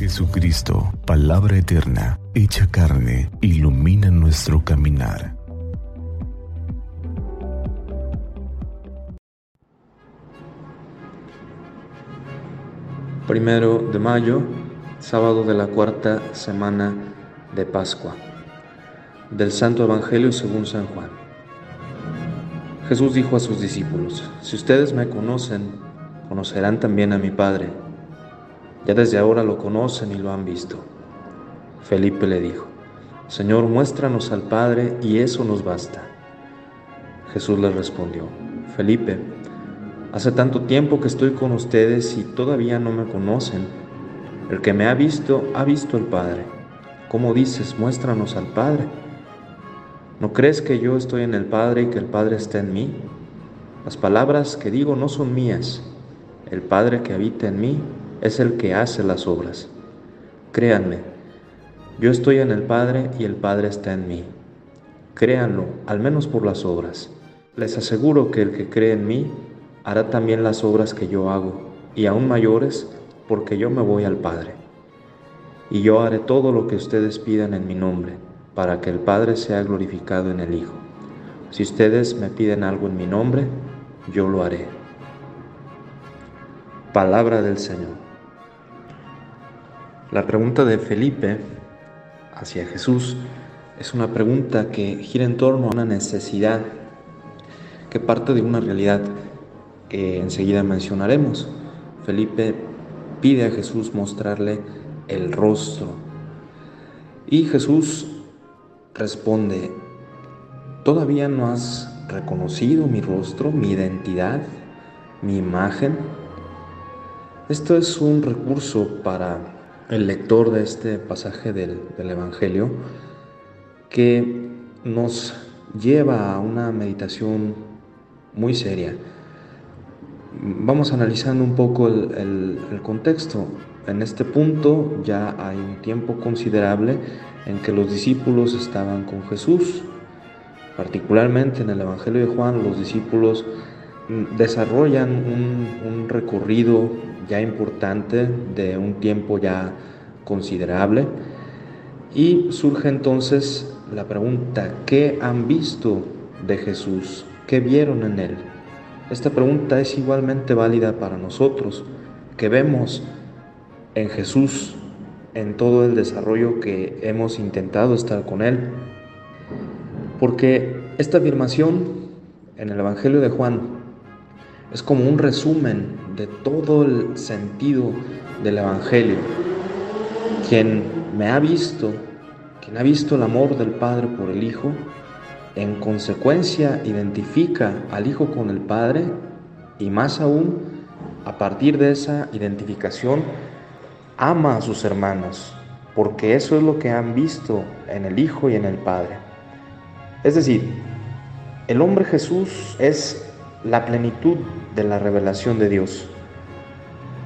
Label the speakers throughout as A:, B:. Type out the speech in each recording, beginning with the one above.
A: Jesucristo, palabra eterna, hecha carne, ilumina nuestro caminar.
B: Primero de mayo, sábado de la cuarta semana de Pascua. Del Santo Evangelio según San Juan. Jesús dijo a sus discípulos, si ustedes me conocen, conocerán también a mi Padre. Ya desde ahora lo conocen y lo han visto. Felipe le dijo, Señor, muéstranos al Padre y eso nos basta. Jesús le respondió, Felipe, hace tanto tiempo que estoy con ustedes y todavía no me conocen. El que me ha visto, ha visto al Padre. ¿Cómo dices, muéstranos al Padre? ¿No crees que yo estoy en el Padre y que el Padre está en mí? Las palabras que digo no son mías. El Padre que habita en mí es el que hace las obras. Créanme, yo estoy en el Padre y el Padre está en mí. Créanlo, al menos por las obras. Les aseguro que el que cree en mí hará también las obras que yo hago, y aún mayores, porque yo me voy al Padre. Y yo haré todo lo que ustedes pidan en mi nombre, para que el Padre sea glorificado en el Hijo. Si ustedes me piden algo en mi nombre, yo lo haré. Palabra del Señor. La pregunta de Felipe hacia Jesús es una pregunta que gira en torno a una necesidad que parte de una realidad que enseguida mencionaremos. Felipe pide a Jesús mostrarle el rostro y Jesús responde, ¿todavía no has reconocido mi rostro, mi identidad, mi imagen? Esto es un recurso para el lector de este pasaje del, Evangelio que nos lleva a una meditación muy seria. Vamos analizando un poco el, el, contexto. En este punto ya hay un tiempo considerable en que los discípulos estaban con Jesús. Particularmente en el Evangelio de Juan, los discípulos desarrollan un, recorrido ya importante de un tiempo ya considerable y surge entonces la pregunta, ¿qué han visto de Jesús? ¿Qué vieron en él? Esta pregunta es igualmente válida para nosotros, que vemos en Jesús en todo el desarrollo que hemos intentado estar con Él. Porque esta afirmación en el Evangelio de Juan es como un resumen de todo el sentido del Evangelio. Quien me ha visto, quien ha visto el amor del Padre por el Hijo, en consecuencia identifica al Hijo con el Padre y más aún, a partir de esa identificación, ama a sus hermanos, porque eso es lo que han visto en el Hijo y en el Padre. Es decir, el hombre Jesús es la plenitud de la revelación de Dios.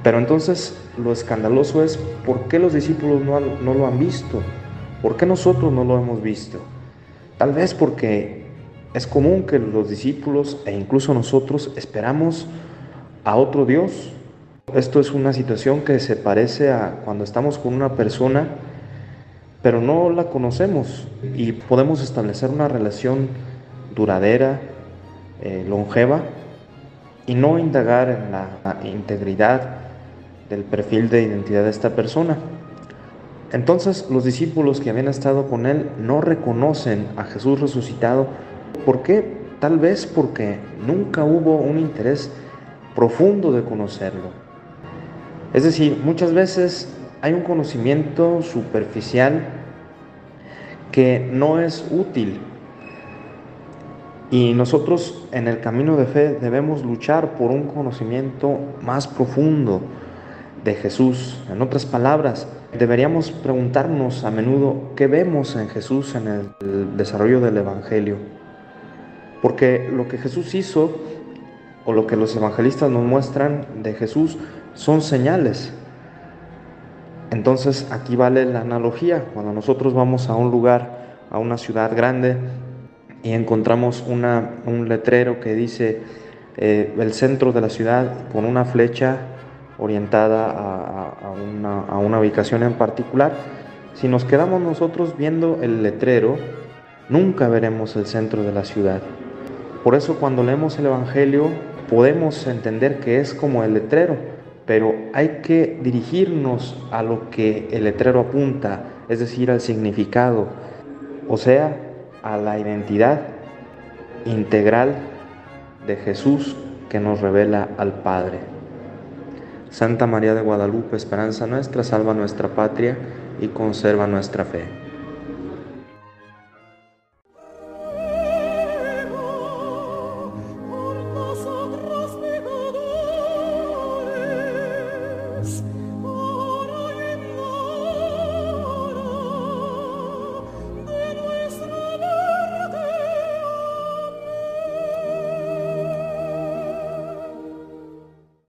B: Pero entonces lo escandaloso es por qué los discípulos no, no, lo han visto, por qué nosotros no lo hemos visto. Tal vez porque es común que los discípulos e incluso nosotros esperamos a otro Dios. Esto es una situación que se parece a cuando estamos con una persona pero no la conocemos y podemos establecer una relación duradera, eh, longeva y no indagar en la integridad del perfil de identidad de esta persona. Entonces los discípulos que habían estado con él no reconocen a Jesús resucitado. ¿Por qué? Tal vez porque nunca hubo un interés profundo de conocerlo. Es decir, muchas veces hay un conocimiento superficial que no es útil y nosotros en el camino de fe debemos luchar por un conocimiento más profundo de Jesús. En otras palabras, deberíamos preguntarnos a menudo qué vemos en Jesús en el desarrollo del Evangelio. Porque lo que Jesús hizo o lo que los evangelistas nos muestran de Jesús son señales. Entonces aquí vale la analogía. Cuando nosotros vamos a un lugar, a una ciudad grande, y encontramos un letrero que dice eh, el centro de la ciudad con una flecha orientada a una ubicación en particular, si nos quedamos nosotros viendo el letrero, nunca veremos el centro de la ciudad. Por eso cuando leemos el Evangelio podemos entender que es como el letrero, pero hay que dirigirnos a lo que el letrero apunta, es decir, al significado, o sea, a la identidad integral de Jesús que nos revela al Padre. Santa María de Guadalupe, esperanza nuestra, salva nuestra patria y conserva nuestra fe.